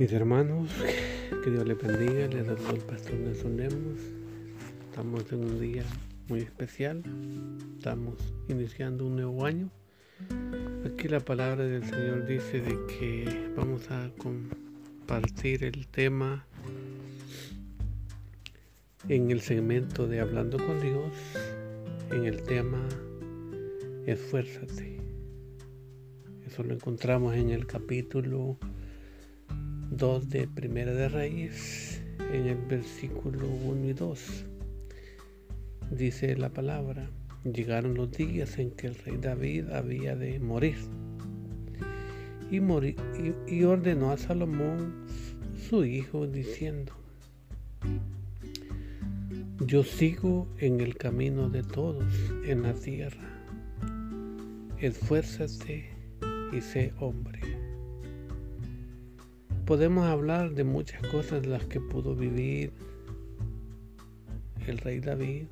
Mis hermanos, que Dios les bendiga, les saludo el pastor Nelson Lemos. Estamos en un día muy especial, estamos iniciando un nuevo año. Aquí la palabra del Señor dice de que vamos a compartir el tema en el segmento de Hablando con Dios, en el tema Esfuérzate. Eso lo encontramos en el capítulo 2 de Primera de Reyes, en el versículo 1 y 2. Dice la palabra, llegaron los días en que el rey David había de morir. Y, y ordenó a Salomón, su hijo, diciendo, yo sigo en el camino de todos en la tierra. Esfuérzate y sé hombre podemos hablar de muchas cosas de las que pudo vivir el rey David.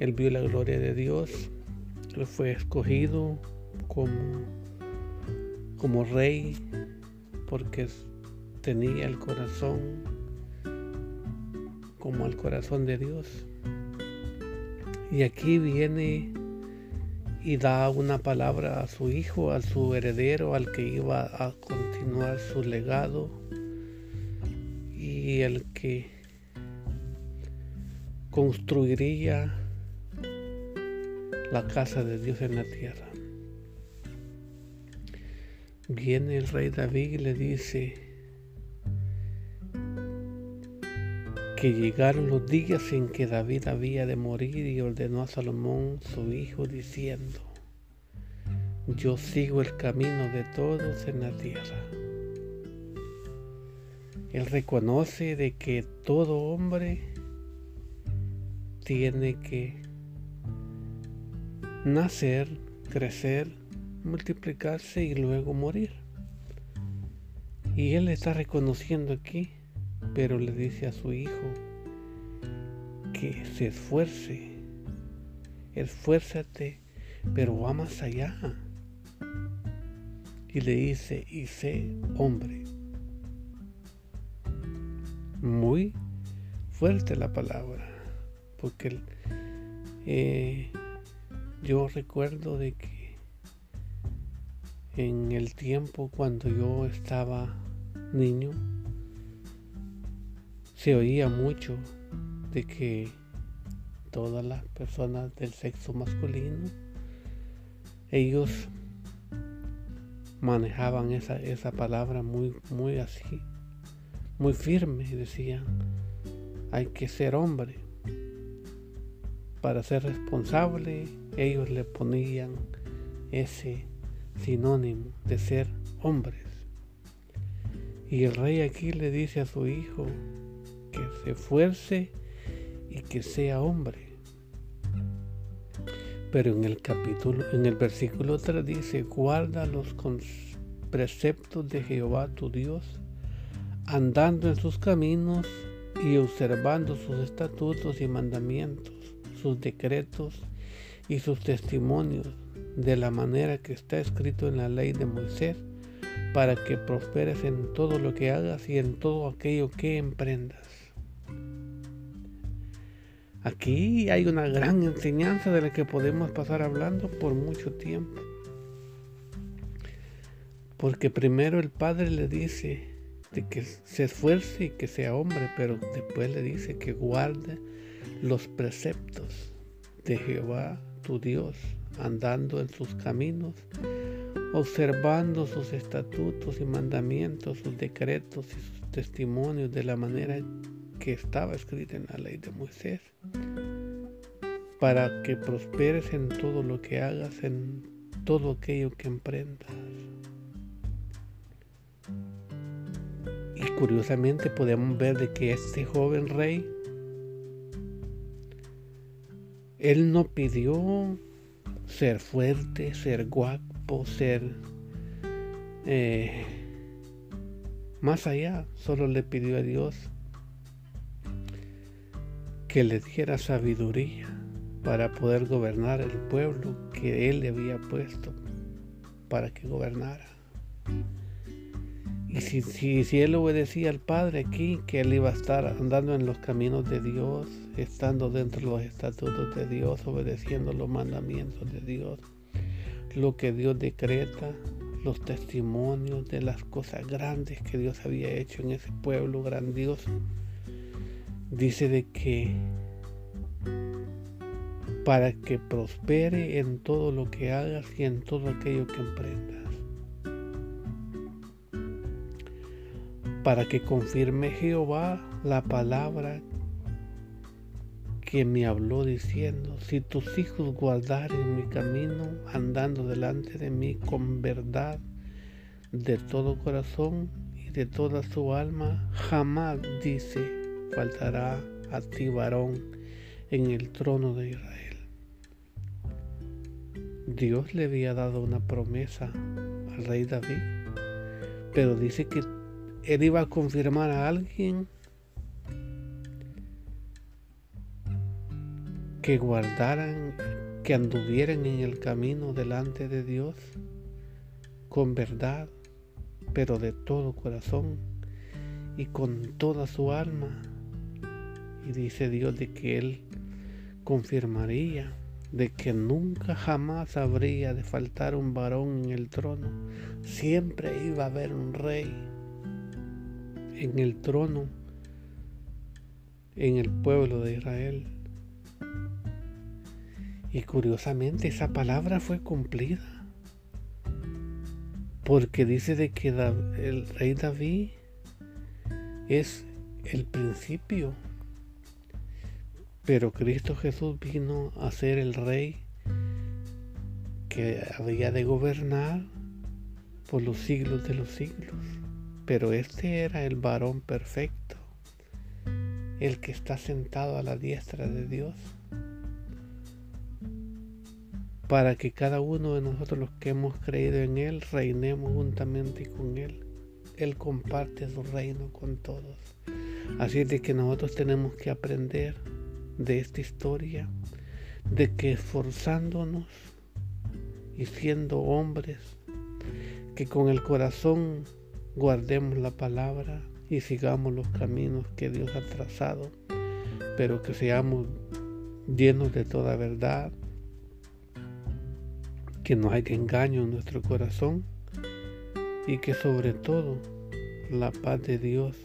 Él vio la gloria de Dios, él fue escogido como, como rey porque tenía el corazón como el corazón de Dios. Y aquí viene y da una palabra a su hijo, a su heredero, al que iba a continuar su legado y el que construiría la casa de Dios en la tierra. Viene el rey David y le dice que llegaron los días en que David había de morir y ordenó a Salomón su hijo diciendo, yo sigo el camino de todos en la tierra. Él reconoce de que todo hombre tiene que nacer, crecer, multiplicarse y luego morir. Y él está reconociendo aquí, pero le dice a su hijo que se esfuerce, esfuérzate, pero va más allá y le dice, y sé hombre. Muy fuerte la palabra, porque eh, yo recuerdo de que en el tiempo cuando yo estaba niño, se oía mucho de que todas las personas del sexo masculino, ellos manejaban esa, esa palabra muy, muy así, muy firme. Decían, hay que ser hombre. Para ser responsable, ellos le ponían ese sinónimo de ser hombres. Y el rey aquí le dice a su hijo que se esfuerce y que sea hombre. Pero en el capítulo, en el versículo 3 dice, guarda los preceptos de Jehová tu Dios, andando en sus caminos y observando sus estatutos y mandamientos, sus decretos y sus testimonios, de la manera que está escrito en la ley de Moisés, para que prosperes en todo lo que hagas y en todo aquello que emprendas. Aquí hay una gran enseñanza de la que podemos pasar hablando por mucho tiempo. Porque primero el Padre le dice de que se esfuerce y que sea hombre, pero después le dice que guarde los preceptos de Jehová tu Dios, andando en sus caminos, observando sus estatutos y mandamientos, sus decretos y sus testimonios de la manera que estaba escrita en la ley de Moisés, para que prosperes en todo lo que hagas, en todo aquello que emprendas. Y curiosamente podemos ver de que este joven rey, él no pidió ser fuerte, ser guapo, ser eh, más allá, solo le pidió a Dios que le diera sabiduría para poder gobernar el pueblo que él le había puesto para que gobernara. Y si, si, si, él obedecía al Padre aquí, que él iba a estar andando en los caminos de Dios, estando dentro de los estatutos de Dios, obedeciendo los mandamientos de Dios, lo que Dios decreta, los testimonios de las cosas grandes que Dios había hecho en ese pueblo grandioso. Dice de que para que prospere en todo lo que hagas y en todo aquello que emprendas. Para que confirme Jehová la palabra que me habló diciendo, si tus hijos guardaren mi camino, andando delante de mí con verdad de todo corazón y de toda su alma, jamás, dice, faltará a ti varón en el trono de Israel. Dios le había dado una promesa al rey David, pero dice que él iba a confirmar a alguien que guardaran, que anduvieran en el camino delante de Dios con verdad, pero de todo corazón y con toda su alma. Y dice Dios de que Él confirmaría de que nunca jamás habría de faltar un varón en el trono. Siempre iba a haber un rey en el trono, en el pueblo de Israel. Y curiosamente esa palabra fue cumplida. Porque dice de que el rey David es el principio pero Cristo Jesús vino a ser el rey que había de gobernar por los siglos de los siglos. Pero este era el varón perfecto, el que está sentado a la diestra de Dios, para que cada uno de nosotros los que hemos creído en Él reinemos juntamente con Él. Él comparte su reino con todos. Así es de que nosotros tenemos que aprender de esta historia de que esforzándonos y siendo hombres, que con el corazón guardemos la palabra y sigamos los caminos que Dios ha trazado, pero que seamos llenos de toda verdad, que no haya engaño en nuestro corazón y que sobre todo la paz de Dios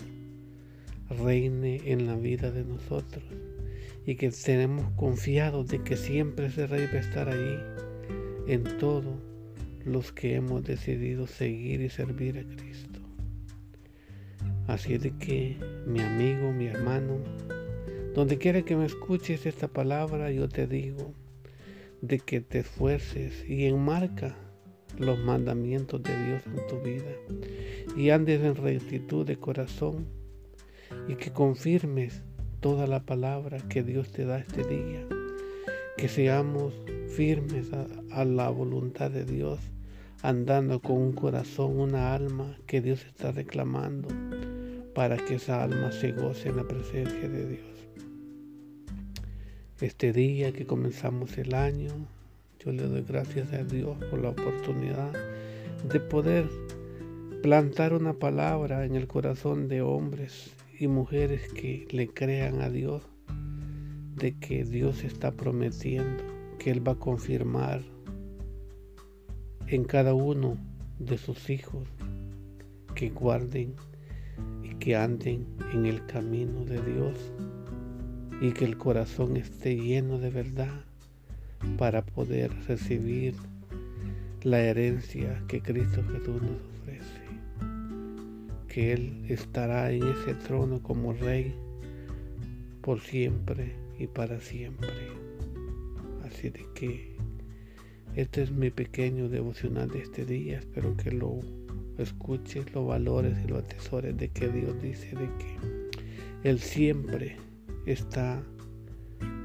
reine en la vida de nosotros y que tenemos confiado de que siempre ese Rey va a estar ahí en todos los que hemos decidido seguir y servir a Cristo. Así de que mi amigo, mi hermano, donde quiera que me escuches esta palabra, yo te digo de que te esfuerces y enmarca los mandamientos de Dios en tu vida y andes en rectitud de corazón y que confirmes toda la palabra que Dios te da este día. Que seamos firmes a, la voluntad de Dios, andando con un corazón, una alma que Dios está reclamando para que esa alma se goce en la presencia de Dios. Este día que comenzamos el año, yo le doy gracias a Dios por la oportunidad de poder plantar una palabra en el corazón de hombres y mujeres que le crean a Dios de que Dios está prometiendo que Él va a confirmar en cada uno de sus hijos que guarden y que anden en el camino de Dios y que el corazón esté lleno de verdad para poder recibir la herencia que Cristo Jesús nos ofrece que Él estará en ese trono como Rey por siempre y para siempre. Así de que este es mi pequeño devocional de este día. Espero que lo escuches, lo valores y lo atesores de que Dios dice de que Él siempre está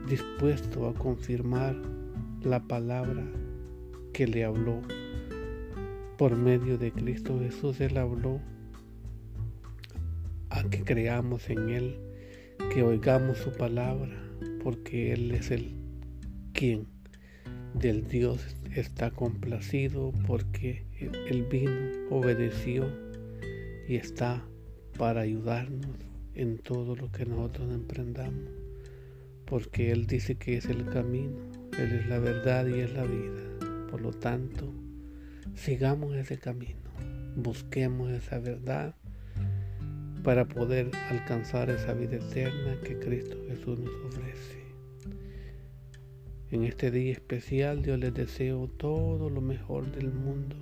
dispuesto a confirmar la palabra que le habló por medio de Cristo Jesús. Él habló que creamos en Él, que oigamos su palabra, porque Él es el quien del Dios está complacido, porque Él vino, obedeció y está para ayudarnos en todo lo que nosotros emprendamos, porque Él dice que es el camino, Él es la verdad y es la vida. Por lo tanto, sigamos ese camino, busquemos esa verdad para poder alcanzar esa vida eterna que Cristo Jesús nos ofrece. En este día especial Dios les deseo todo lo mejor del mundo,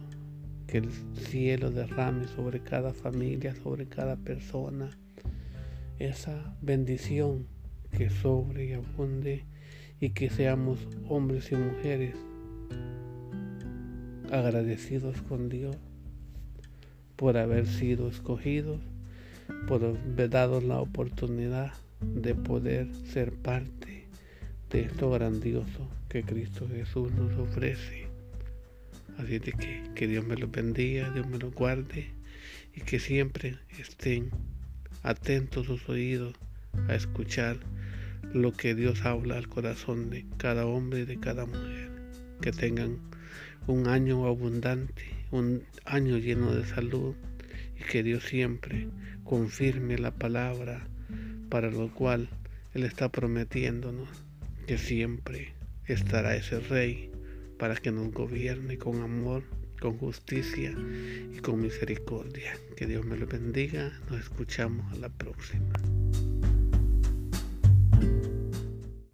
que el cielo derrame sobre cada familia, sobre cada persona, esa bendición que sobre y abunde y que seamos hombres y mujeres agradecidos con Dios por haber sido escogidos por haber dado la oportunidad de poder ser parte de esto grandioso que Cristo Jesús nos ofrece. Así de que, que Dios me lo bendiga, Dios me lo guarde y que siempre estén atentos sus oídos a escuchar lo que Dios habla al corazón de cada hombre y de cada mujer. Que tengan un año abundante, un año lleno de salud y que Dios siempre confirme la palabra para lo cual Él está prometiéndonos que siempre estará ese rey para que nos gobierne con amor, con justicia y con misericordia. Que Dios me lo bendiga. Nos escuchamos a la próxima.